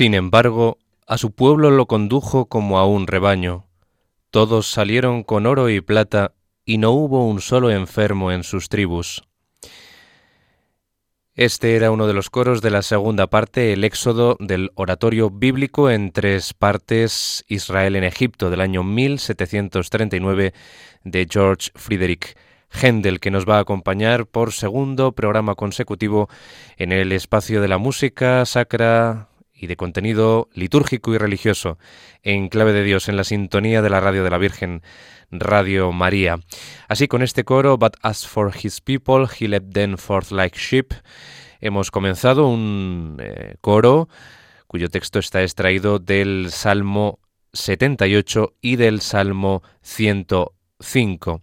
Sin embargo, a su pueblo lo condujo como a un rebaño. Todos salieron con oro y plata, y no hubo un solo enfermo en sus tribus. Este era uno de los coros de la segunda parte, el éxodo del oratorio bíblico en tres partes, Israel en Egipto, del año 1739, de George Frederick Händel, que nos va a acompañar por segundo programa consecutivo en el espacio de la música sacra y de contenido litúrgico y religioso en clave de Dios en la sintonía de la radio de la Virgen Radio María. Así con este coro, But as for his people, he led them forth like sheep, hemos comenzado un eh, coro cuyo texto está extraído del Salmo 78 y del Salmo 105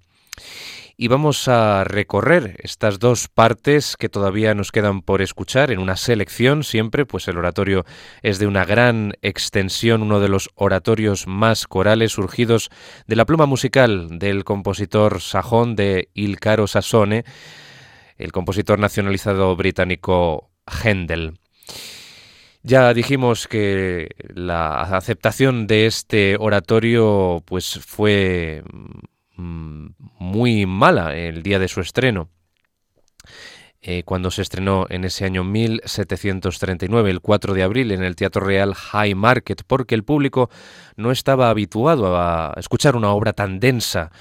y vamos a recorrer estas dos partes que todavía nos quedan por escuchar en una selección siempre, pues el oratorio es de una gran extensión, uno de los oratorios más corales surgidos de la pluma musical del compositor sajón de Il Caro Sassone, el compositor nacionalizado británico Händel. Ya dijimos que la aceptación de este oratorio pues fue muy mala el día de su estreno. Eh, cuando se estrenó en ese año 1739, el 4 de abril, en el Teatro Real High Market, porque el público no estaba habituado a escuchar una obra tan densa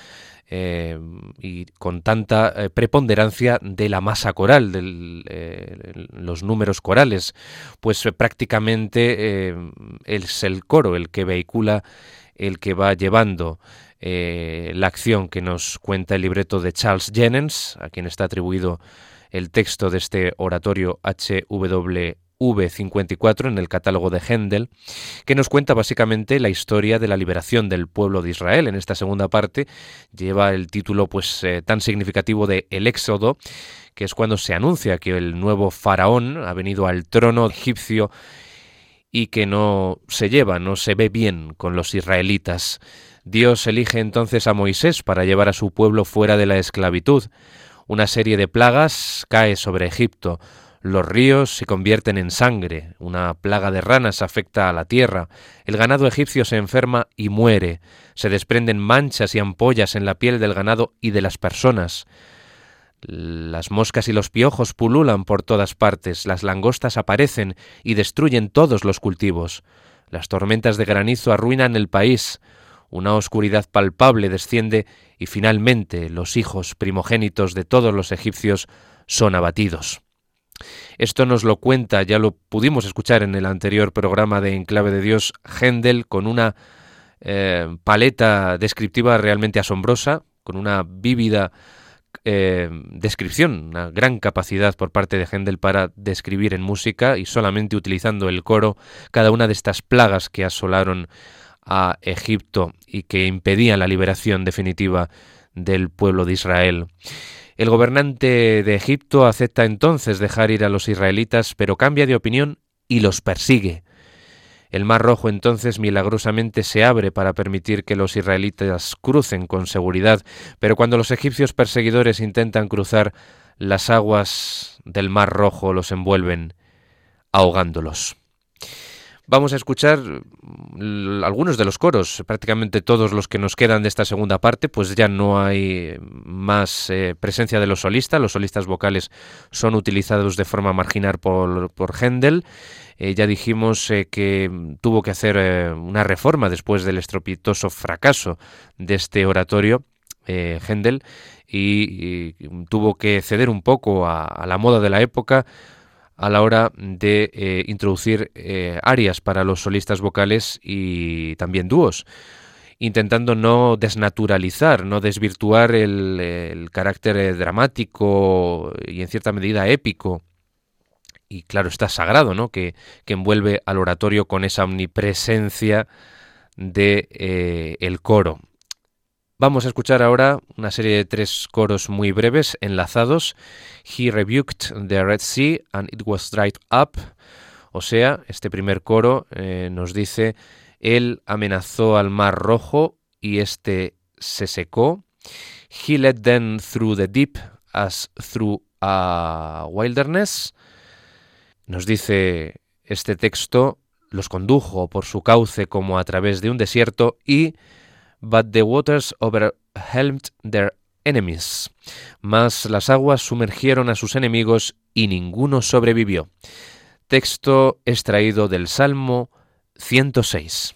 eh, y con tanta eh, preponderancia de la masa coral, de los números corales, pues prácticamente es el coro el que vehicula, el que va llevando eh, la acción que nos cuenta el libreto de Charles Jennens, a quien está atribuido el texto de este oratorio HWV 54 en el catálogo de Händel, que nos cuenta básicamente la historia de la liberación del pueblo de Israel. En esta segunda parte lleva el título pues eh, tan significativo de El Éxodo, que es cuando se anuncia que el nuevo faraón ha venido al trono egipcio y que no se lleva, no se ve bien con los israelitas. Dios elige entonces a Moisés para llevar a su pueblo fuera de la esclavitud. Una serie de plagas cae sobre Egipto. Los ríos se convierten en sangre, una plaga de ranas afecta a la tierra, el ganado egipcio se enferma y muere, se desprenden manchas y ampollas en la piel del ganado y de las personas. Las moscas y los piojos pululan por todas partes, las langostas aparecen y destruyen todos los cultivos. Las tormentas de granizo arruinan el país, una oscuridad palpable desciende y finalmente los hijos primogénitos de todos los egipcios son abatidos. Esto nos lo cuenta, ya lo pudimos escuchar en el anterior programa de Enclave de Dios, Händel, con una eh, paleta descriptiva realmente asombrosa, con una vívida eh, descripción, una gran capacidad por parte de Händel para describir en música y solamente utilizando el coro cada una de estas plagas que asolaron a Egipto y que impedían la liberación definitiva del pueblo de Israel. El gobernante de Egipto acepta entonces dejar ir a los israelitas, pero cambia de opinión y los persigue. El Mar Rojo entonces milagrosamente se abre para permitir que los israelitas crucen con seguridad, pero cuando los egipcios perseguidores intentan cruzar, las aguas del Mar Rojo los envuelven, ahogándolos. Vamos a escuchar mm, algunos de los coros, prácticamente todos los que nos quedan de esta segunda parte, pues ya no hay más eh, presencia de los solistas, los solistas vocales son utilizados de forma marginal por, por Händel. Eh, ya dijimos eh, que tuvo que hacer una reforma después del estropitoso fracaso de este oratorio, Händel, y, tuvo que ceder un poco a la moda de la época, a la hora de eh, introducir eh, arias para los solistas vocales y también dúos, intentando no desnaturalizar, no desvirtuar el, carácter eh, dramático y en cierta medida épico y claro está sagrado, ¿no? Que, que envuelve al oratorio con esa omnipresencia de el coro. Vamos a escuchar ahora una serie de tres coros muy breves, enlazados. He rebuked the Red Sea and it was dried up. O sea, este primer coro eh, nos dice, Él amenazó al mar rojo y este se secó. He led them through the deep as through a wilderness. Nos dice este texto, los condujo por su cauce como a través de un desierto y But the waters overwhelmed their enemies. Mas las aguas sumergieron a sus enemigos y ninguno sobrevivió. Texto extraído del Salmo 106.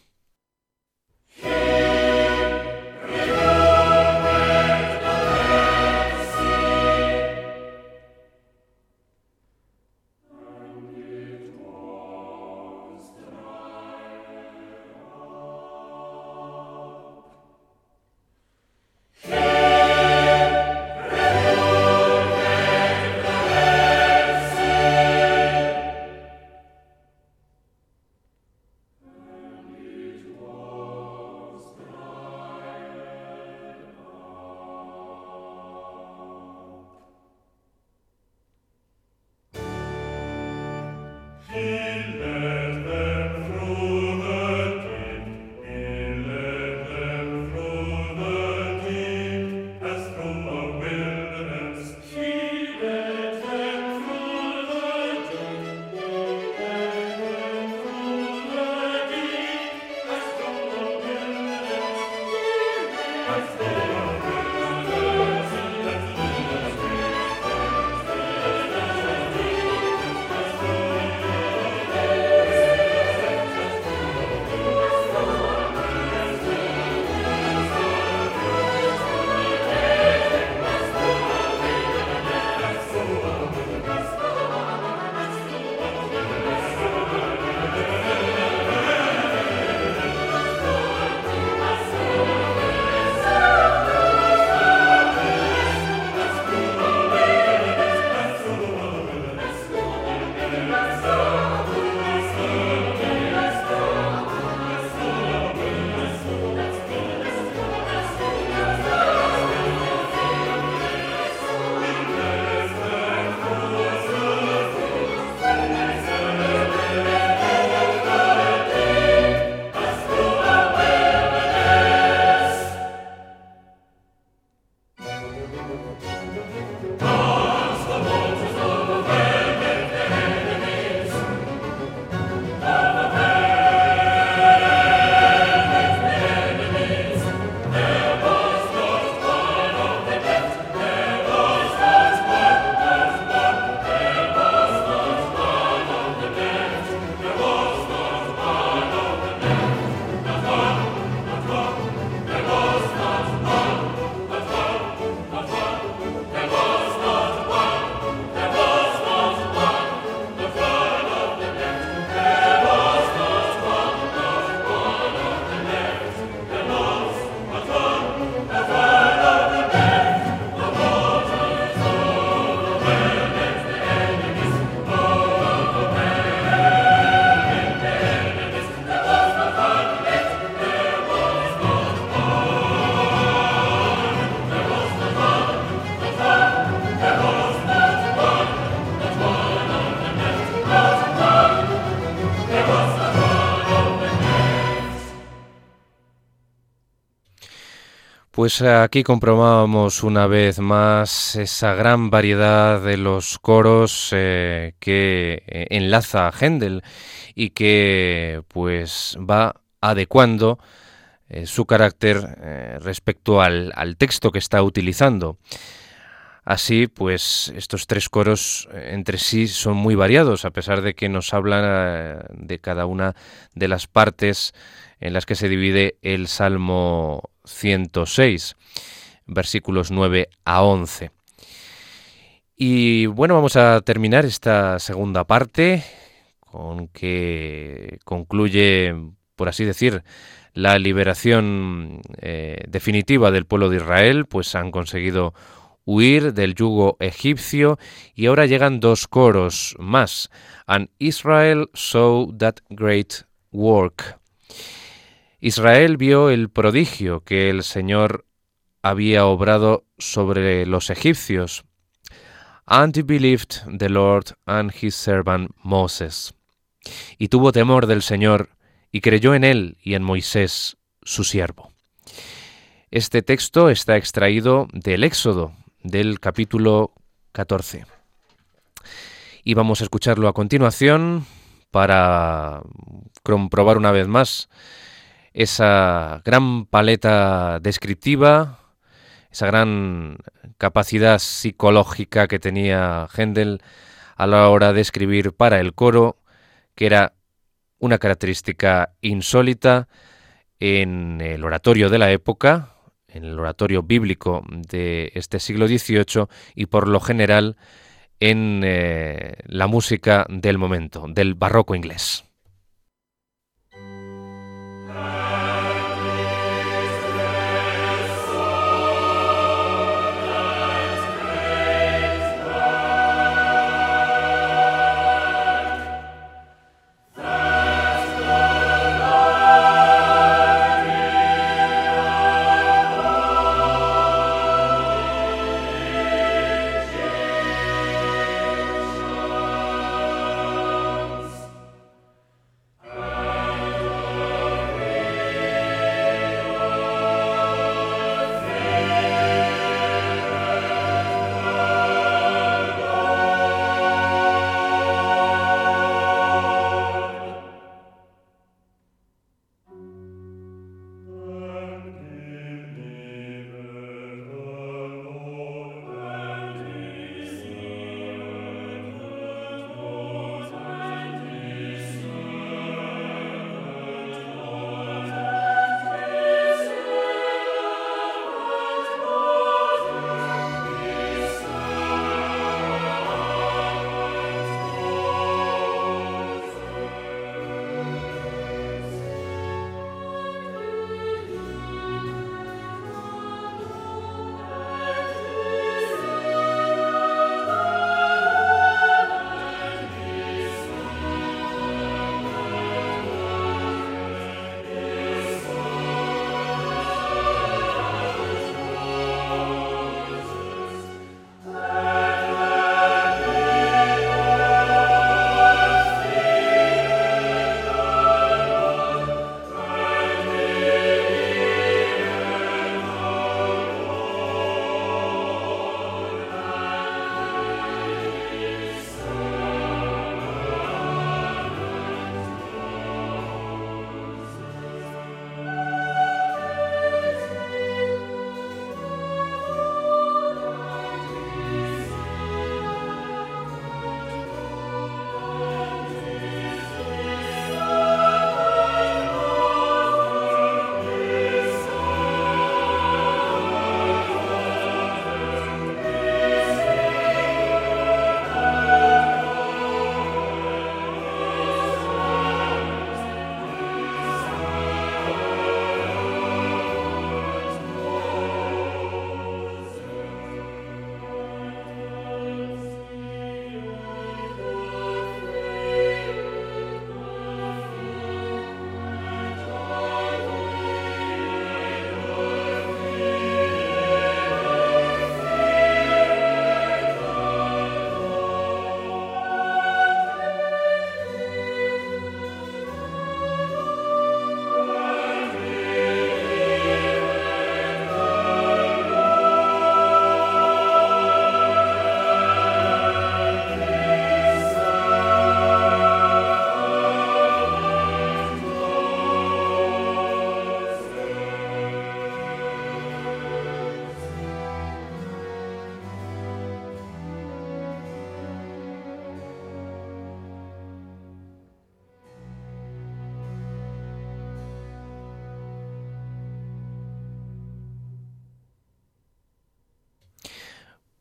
Pues aquí comprobábamos una vez más esa gran variedad de los coros eh, que eh, enlaza a Händel y que pues va adecuando eh, su carácter respecto al, al, texto que está utilizando. Así, pues estos tres coros entre sí son muy variados, a pesar de que nos hablan de cada una de las partes en las que se divide el Salmo 106, versículos 9 a 11. Y bueno, vamos a terminar esta segunda parte con que concluye, por así decir, la liberación eh, definitiva del pueblo de Israel, pues han conseguido huir del yugo egipcio y ahora llegan dos coros más. And Israel saw that great work. Israel vio el prodigio que el Señor había obrado sobre los egipcios. And believed the Lord and his servant Moses. Y tuvo temor del Señor, y creyó en él y en Moisés, su siervo. Este texto está extraído del Éxodo, del capítulo 14. Y vamos a escucharlo a continuación para comprobar una vez más esa gran paleta descriptiva, esa gran capacidad psicológica que tenía Händel a la hora de escribir para el coro, que era una característica insólita en el oratorio de la época, en el oratorio bíblico de este siglo XVIII y por lo general en eh, la música del momento, del barroco inglés.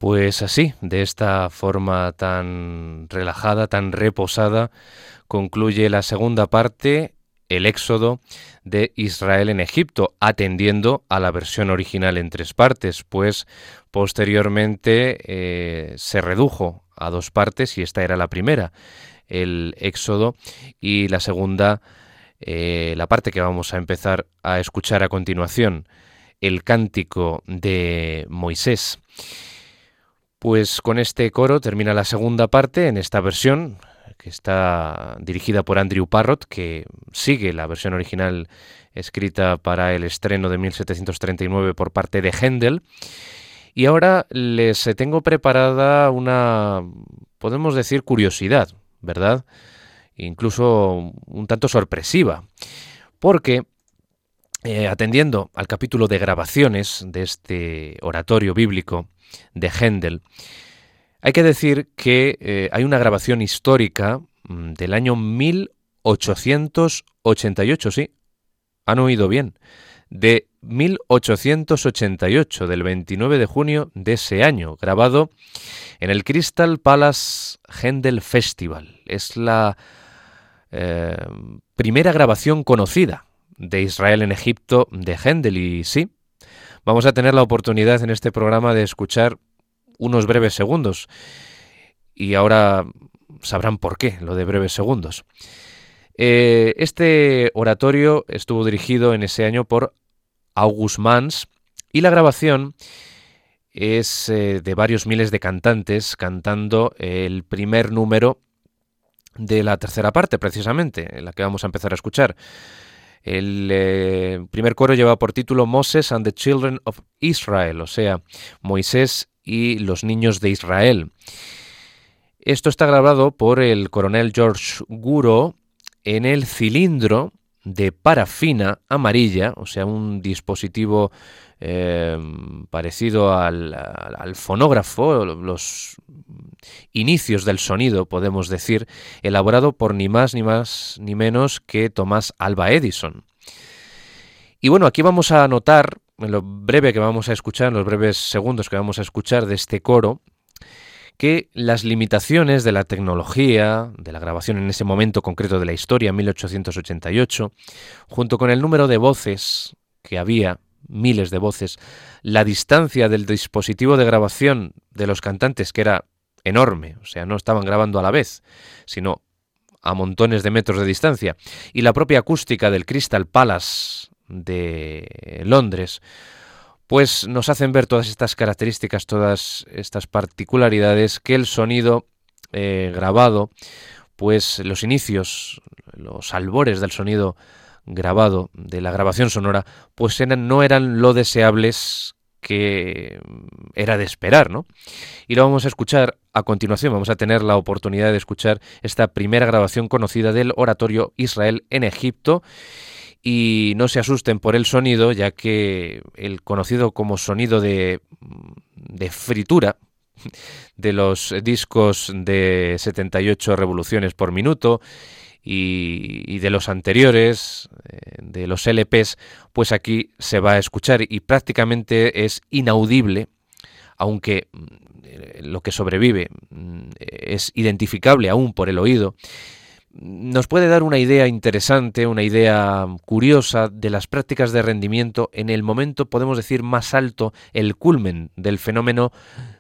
Pues así, de esta forma tan relajada, tan reposada, concluye la segunda parte, el éxodo de Israel en Egipto, atendiendo a la versión original en tres partes, pues posteriormente eh, se redujo a dos partes y esta era la primera, el éxodo, y la segunda, eh, la parte que vamos a empezar a escuchar a continuación, el cántico de Moisés. Pues con este coro termina la segunda parte en esta versión que está dirigida por Andrew Parrott, que sigue la versión original escrita para el estreno de 1739 por parte de Händel. Y ahora les tengo preparada una, podemos decir, curiosidad, ¿verdad? incluso un tanto sorpresiva, porque eh, atendiendo al capítulo de grabaciones de este oratorio bíblico de Händel, hay que decir que eh, hay una grabación histórica mm, del año 1888, sí, han oído bien, de 1888, del 29 de junio de ese año, grabado en el Crystal Palace Händel Festival. Es la eh, primera grabación conocida de Israel en Egipto de Händel y sí, vamos a tener la oportunidad en este programa de escuchar unos breves segundos y ahora sabrán por qué lo de breves segundos. Eh, este oratorio estuvo dirigido en ese año por August Mans y la grabación es eh, de varios miles de cantantes cantando el primer número de la tercera parte, precisamente, la que vamos a empezar a escuchar. El eh, primer coro lleva por título Moses and the Children of Israel, o sea, Moisés y los niños de Israel. Esto está grabado por el coronel George Guro en el cilindro de parafina amarilla, o sea, un dispositivo eh, parecido al, fonógrafo, los inicios del sonido, podemos decir, elaborado por ni más ni más ni menos que Tomás Alba Edison. Y bueno, aquí vamos a notar, en lo breve que vamos a escuchar, en los breves segundos que vamos a escuchar de este coro, que las limitaciones de la tecnología, de la grabación en ese momento concreto de la historia, 1888, junto con el número de voces que había, miles de voces, la distancia del dispositivo de grabación de los cantantes, que era enorme, o sea, no estaban grabando a la vez, sino a montones de metros de distancia, y la propia acústica del Crystal Palace de Londres, pues nos hacen ver todas estas características, todas estas particularidades que el sonido eh, grabado, pues los inicios, los albores del sonido grabado, de la grabación sonora, pues no eran lo deseables que era de esperar, ¿no? Y lo vamos a escuchar a continuación, vamos a tener la oportunidad de escuchar esta primera grabación conocida del oratorio Israel en Egipto y no se asusten por el sonido, ya que el conocido como sonido de, de fritura de los discos de 78 revoluciones por minuto y, de los anteriores, eh, de los LPs, pues aquí se va a escuchar y prácticamente es inaudible, aunque mm, lo que sobrevive mm, es identificable aún por el oído nos puede dar una idea interesante, una idea curiosa de las prácticas de rendimiento en el momento, podemos decir, más alto, el culmen del fenómeno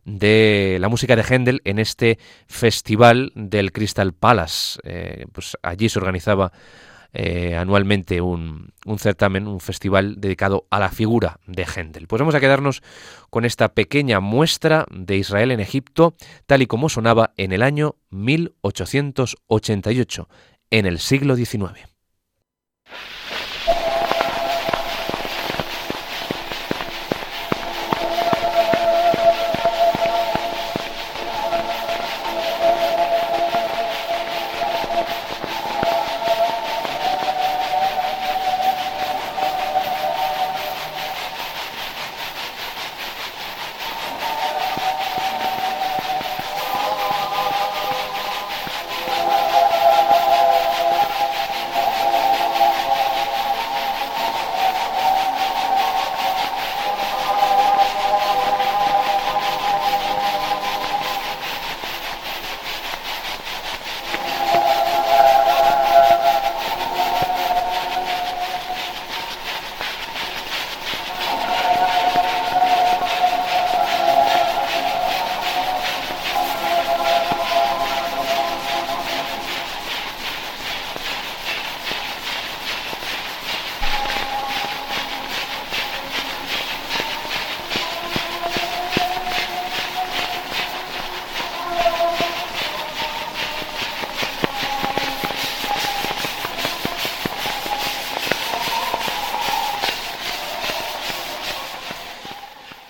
de la música de Händel en este festival del Crystal Palace. Eh, pues allí se organizaba eh, anualmente un, certamen, un festival dedicado a la figura de Händel. Pues vamos a quedarnos con esta pequeña muestra de Israel en Egipto, tal y como sonaba en el año 1888, en el siglo XIX.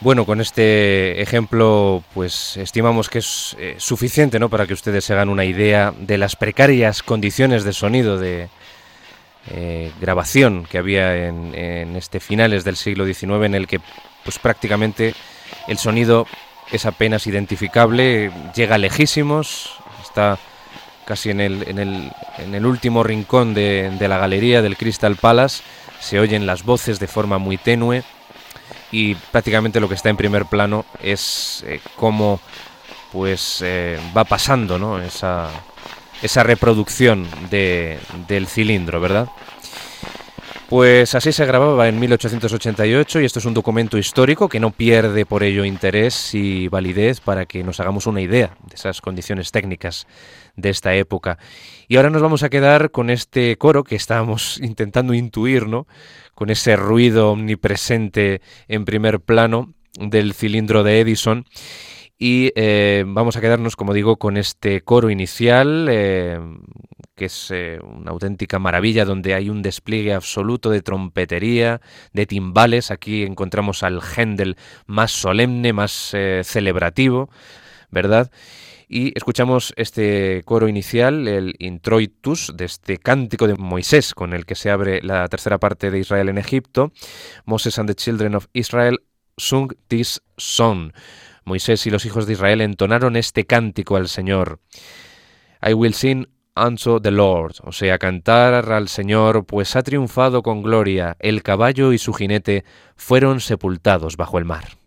Bueno, con este ejemplo, pues estimamos que es eh, suficiente, ¿no? Para que ustedes se hagan una idea de las precarias condiciones de sonido de eh, grabación que había en, en, este finales del siglo XIX, en el que, pues prácticamente el sonido es apenas identificable, llega lejísimos, está casi en el, en el, en el último rincón de, de la galería del Crystal Palace, se oyen las voces de forma muy tenue y prácticamente lo que está en primer plano es eh, cómo pues eh, va pasando ¿no? esa, esa reproducción de, del cilindro, ¿verdad? Pues así se grababa en 1888 y esto es un documento histórico que no pierde por ello interés y validez para que nos hagamos una idea de esas condiciones técnicas de esta época. Y ahora nos vamos a quedar con este coro que estábamos intentando intuir, ¿no? Con ese ruido omnipresente en primer plano del cilindro de Edison. Y eh, vamos a quedarnos, como digo, con este coro inicial, eh, que es eh, una auténtica maravilla, donde hay un despliegue absoluto de trompetería, de timbales. Aquí encontramos al Händel más solemne, más celebrativo, ¿verdad? Y escuchamos este coro inicial, el introitus, de este cántico de Moisés, con el que se abre la tercera parte de Israel en Egipto. Moses and the children of Israel sung this song. Moisés y los hijos de Israel entonaron este cántico al Señor. I will sing unto the Lord, o sea, cantar al Señor, pues ha triunfado con gloria, el caballo y su jinete fueron sepultados bajo el mar.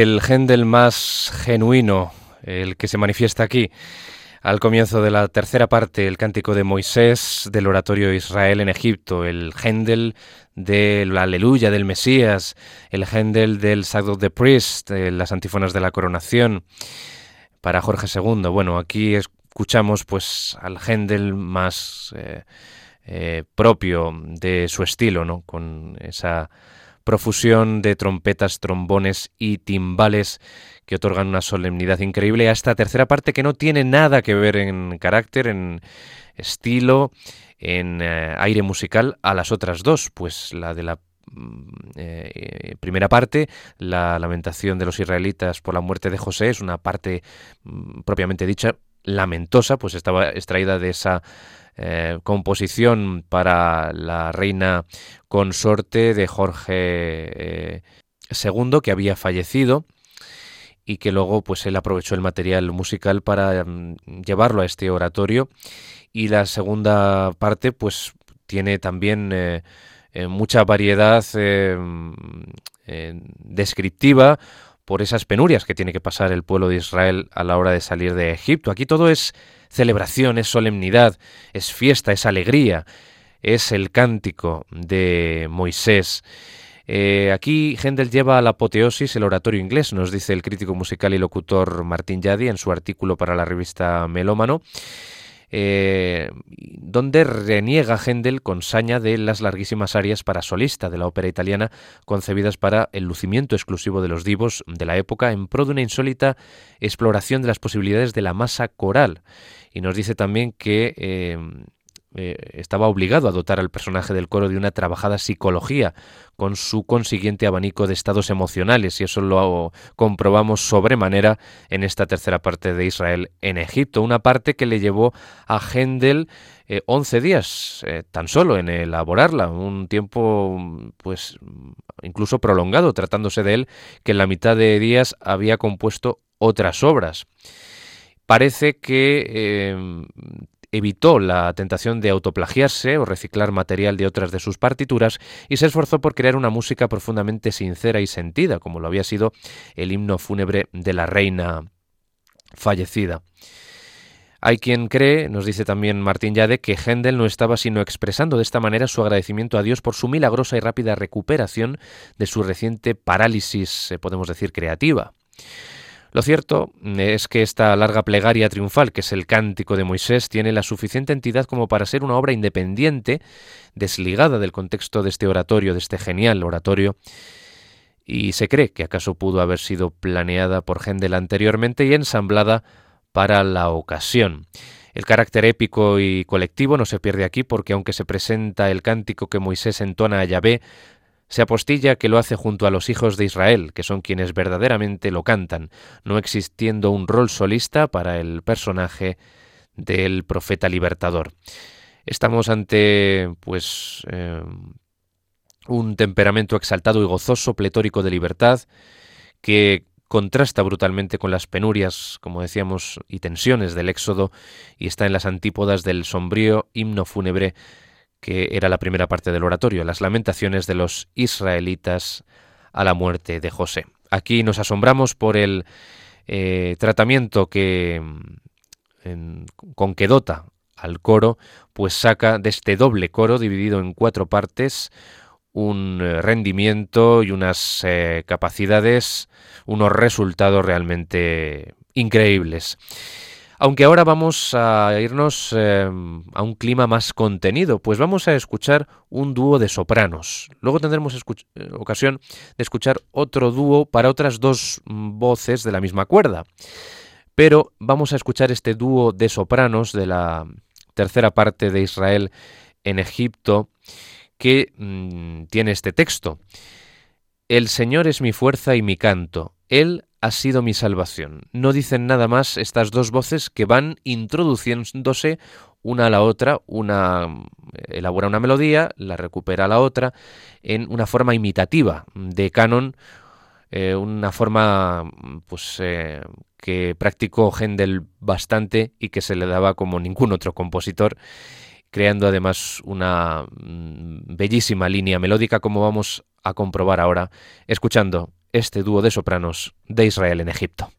El Händel más genuino, el que se manifiesta aquí al comienzo de la tercera parte, el cántico de Moisés del oratorio Israel en Egipto, el Händel del Aleluya del Mesías, el Händel del of the Priest, las antífonas de la coronación para Jorge II. Bueno, aquí escuchamos pues al Händel más eh, eh, propio de su estilo, ¿no? Con esa profusión de trompetas, trombones y timbales que otorgan una solemnidad increíble a esta tercera parte que no tiene nada que ver en carácter, en estilo, en eh, aire musical a las otras dos, pues la de la mm, eh, primera parte, la lamentación de los israelitas por la muerte de José, es una parte mm, propiamente dicha lamentosa, pues estaba extraída de esa eh, composición para la reina consorte de Jorge II, que había fallecido y que luego pues él aprovechó el material musical para mm, llevarlo a este oratorio y la segunda parte pues tiene también eh, eh, mucha variedad eh, descriptiva por esas penurias que tiene que pasar el pueblo de Israel a la hora de salir de Egipto. Aquí todo es celebración, es solemnidad, es fiesta, es alegría, es el cántico de Moisés. Eh, aquí Händel lleva a la apoteosis el oratorio inglés, nos dice el crítico musical y locutor Martín Yadi en su artículo para la revista Melómano. Eh, donde reniega Händel con saña de las larguísimas arias para solista de la ópera italiana concebidas para el lucimiento exclusivo de los divos de la época en pro de una insólita exploración de las posibilidades de la masa coral. Y nos dice también que eh, eh, estaba obligado a dotar al personaje del coro de una trabajada psicología, con su consiguiente abanico de estados emocionales, y eso lo comprobamos sobremanera en esta tercera parte de Israel en Egipto, una parte que le llevó a Händel 11 eh, días eh, tan solo en elaborarla, un tiempo pues incluso prolongado, tratándose de él, que en la mitad de días había compuesto otras obras. Parece que evitó la tentación de autoplagiarse o reciclar material de otras de sus partituras y se esforzó por crear una música profundamente sincera y sentida, como lo había sido el himno fúnebre de la reina fallecida. Hay quien cree, nos dice también Martín Yade, que Händel no estaba sino expresando de esta manera su agradecimiento a Dios por su milagrosa y rápida recuperación de su reciente parálisis, eh, podemos decir, creativa. Lo cierto es que esta larga plegaria triunfal, que es el cántico de Moisés, tiene la suficiente entidad como para ser una obra independiente, desligada del contexto de este oratorio, de este genial oratorio, y se cree que acaso pudo haber sido planeada por Händel anteriormente y ensamblada para la ocasión. El carácter épico y colectivo no se pierde aquí porque aunque se presenta el cántico que Moisés entona a Yahvé, se apostilla que lo hace junto a los hijos de Israel, que son quienes verdaderamente lo cantan, no existiendo un rol solista para el personaje del profeta libertador. Estamos ante, pues, eh, un temperamento exaltado y gozoso, pletórico de libertad, que contrasta brutalmente con las penurias, como decíamos, y tensiones del Éxodo, y está en las antípodas del sombrío himno fúnebre que era la primera parte del oratorio, las lamentaciones de los israelitas a la muerte de José. Aquí nos asombramos por el eh, tratamiento que con que dota al coro, pues saca de este doble coro dividido en cuatro partes un eh, rendimiento y unas eh, capacidades, unos resultados realmente increíbles. Aunque ahora vamos a irnos em, a un clima más contenido, pues vamos a escuchar un dúo de sopranos. Luego tendremos eh, ocasión de escuchar otro dúo para otras dos mm, voces de la misma cuerda. Pero vamos a escuchar este dúo de sopranos de la tercera parte de Israel en Egipto que mm, tiene este texto. El Señor es mi fuerza y mi canto. Él ha sido mi salvación. No dicen nada más estas dos voces que van introduciéndose una a la otra, una eh, elabora una melodía, la recupera la otra, en una forma imitativa de canon, eh, una forma pues eh, que practicó Händel bastante y que se le daba como ningún otro compositor, creando además una mm, bellísima línea melódica como vamos a comprobar ahora, escuchando este dúo de sopranos de Israel en Egipto.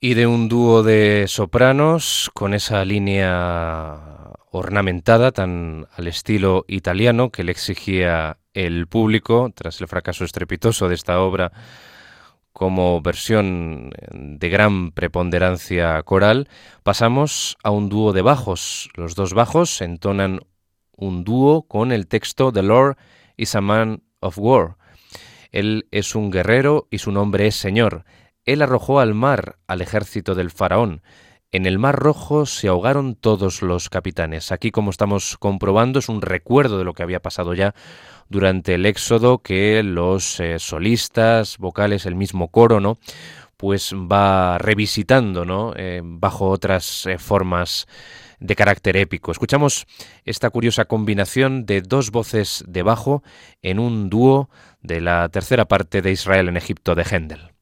Y de un dúo de sopranos con esa línea ornamentada tan al estilo italiano que le exigía el público tras el fracaso estrepitoso de esta obra como versión de gran preponderancia coral, pasamos a un dúo de bajos. Los dos bajos entonan un dúo con el texto The Lord is a man of war. Él es un guerrero y su nombre es Señor. Él arrojó al mar al ejército del faraón. En el mar rojo se ahogaron todos los capitanes. Aquí, como estamos comprobando, es un recuerdo de lo que había pasado ya durante el éxodo, que los eh, solistas, vocales, el mismo coro, ¿no? pues va revisitando, ¿no? Eh, bajo otras eh, formas de carácter épico. Escuchamos esta curiosa combinación de dos voces de bajo en un dúo de la tercera parte de Israel en Egipto de Händel.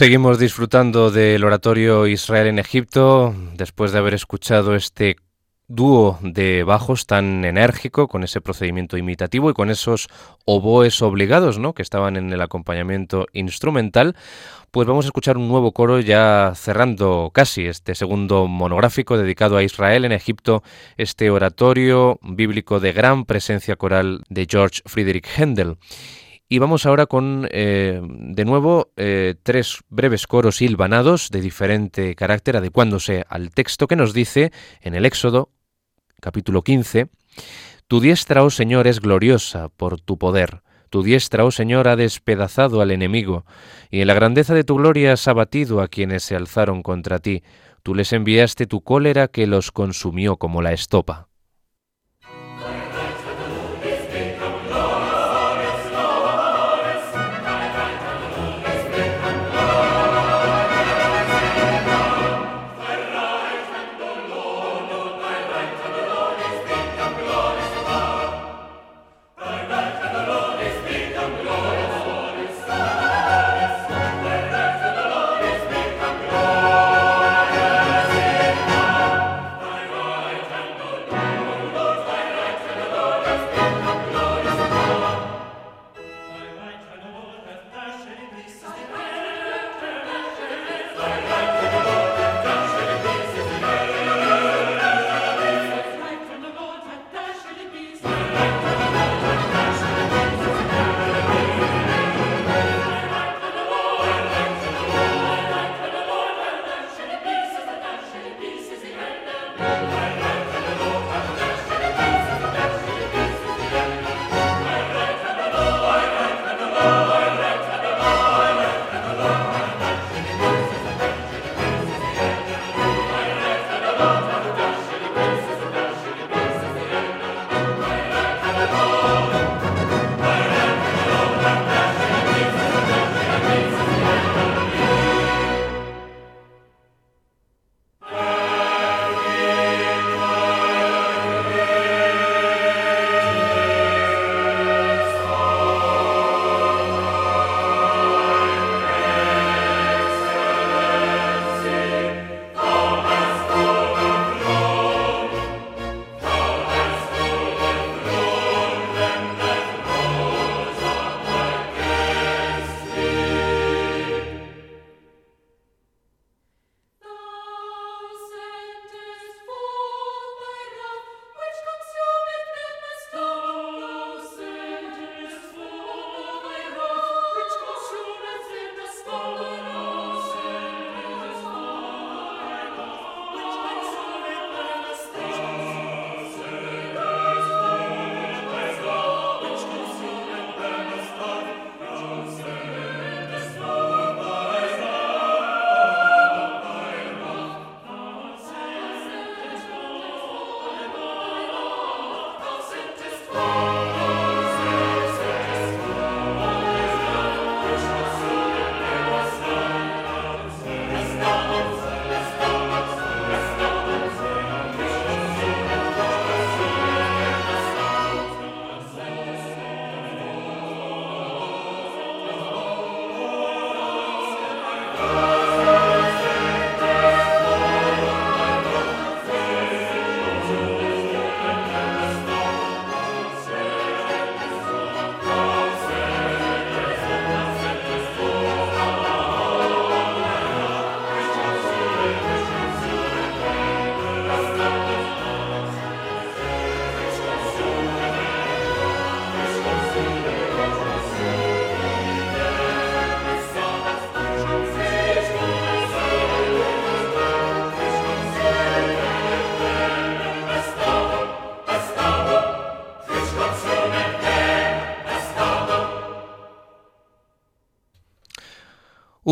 Seguimos disfrutando del oratorio Israel en Egipto después de haber escuchado este dúo de bajos tan enérgico con ese procedimiento imitativo y con esos oboes obligados, ¿no? que estaban en el acompañamiento instrumental. Pues vamos a escuchar un nuevo coro ya cerrando casi este segundo monográfico dedicado a Israel en Egipto, este oratorio bíblico de gran presencia coral de George Friedrich Händel. Y vamos ahora con, eh, de nuevo, eh, tres breves coros hilvanados de diferente carácter, adecuándose al texto que nos dice en el Éxodo, capítulo 15, Tu diestra, oh Señor, es gloriosa por tu poder. Tu diestra, oh Señor, ha despedazado al enemigo, y en la grandeza de tu gloria has abatido a quienes se alzaron contra ti. Tú les enviaste tu cólera que los consumió como la estopa.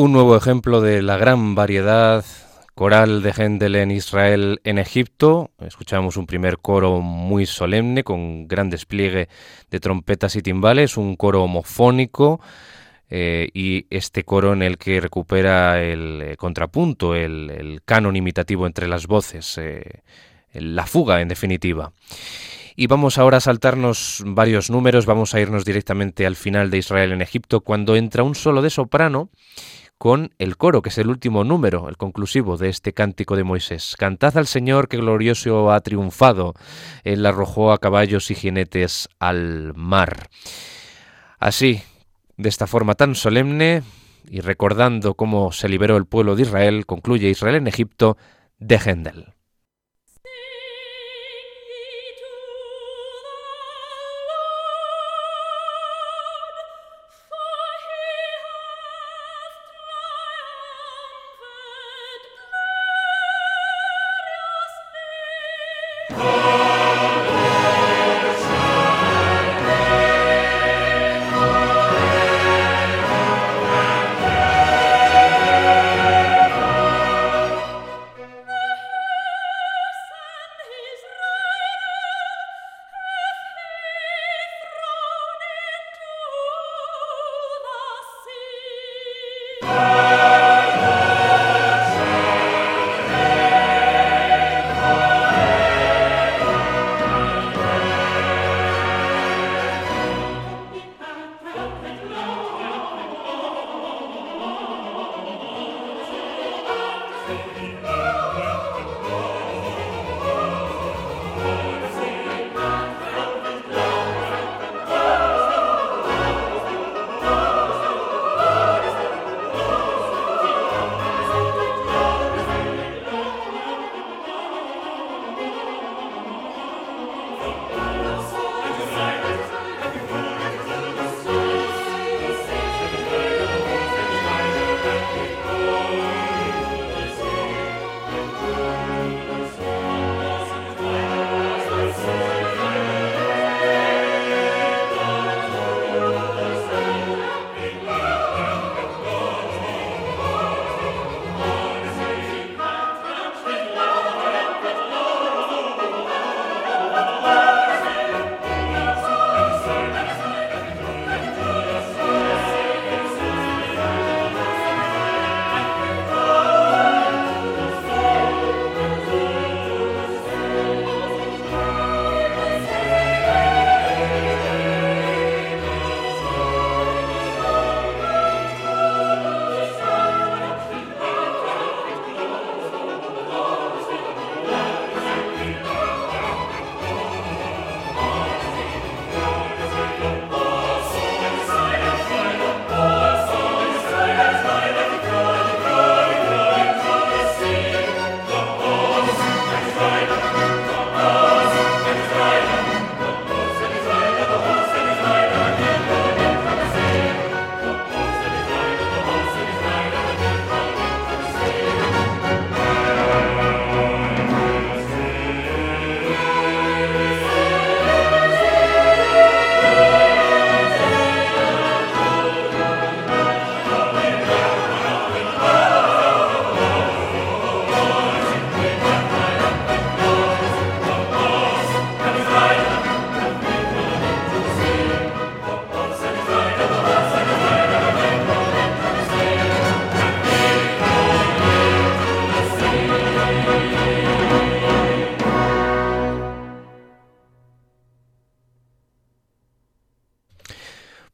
Un nuevo ejemplo de la gran variedad coral de Händel en Israel en Egipto. Escuchamos un primer coro muy solemne con gran despliegue de trompetas y timbales, un coro homofónico eh, y este coro en el que recupera el eh, contrapunto, el, canon imitativo entre las voces, eh, la fuga en definitiva. Y vamos ahora a saltarnos varios números, vamos a irnos directamente al final de Israel en Egipto cuando entra un solo de soprano con el coro, que es el último número, el conclusivo de este cántico de Moisés. Cantad al Señor que glorioso ha triunfado. Él arrojó a caballos y jinetes al mar. Así, de esta forma tan solemne, y recordando cómo se liberó el pueblo de Israel, concluye Israel en Egipto de Hendel.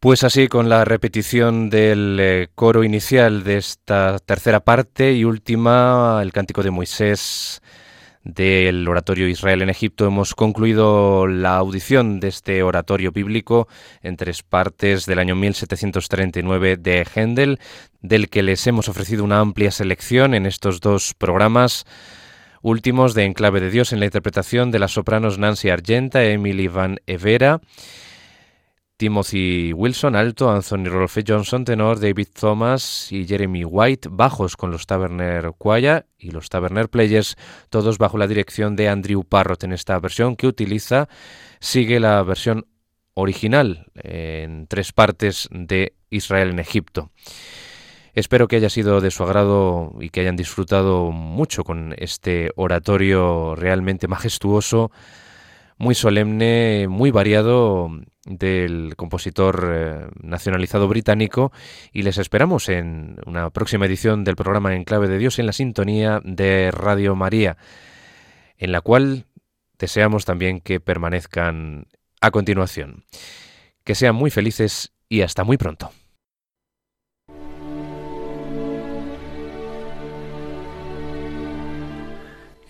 Pues así, con la repetición del eh, coro inicial de esta tercera parte y última, el cántico de Moisés del oratorio Israel en Egipto, hemos concluido la audición de este oratorio bíblico en tres partes del año 1739 de Händel, del que les hemos ofrecido una amplia selección en estos dos programas últimos de Enclave de Dios en la interpretación de las sopranos Nancy Argenta, Emily Van Evera Timothy Wilson, alto, Anthony Rolfe Johnson, tenor, David Thomas y Jeremy White, bajos con los Taverner Choir y los Taverner Players, todos bajo la dirección de Andrew Parrott en esta versión que utiliza, sigue la versión original en tres partes de Israel en Egipto. Espero que haya sido de su agrado y que hayan disfrutado mucho con este oratorio realmente majestuoso, muy solemne, muy variado del compositor eh, nacionalizado británico y les esperamos en una próxima edición del programa En Clave de Dios en la sintonía de Radio María, en la cual deseamos también que permanezcan a continuación. Que sean muy felices y hasta muy pronto.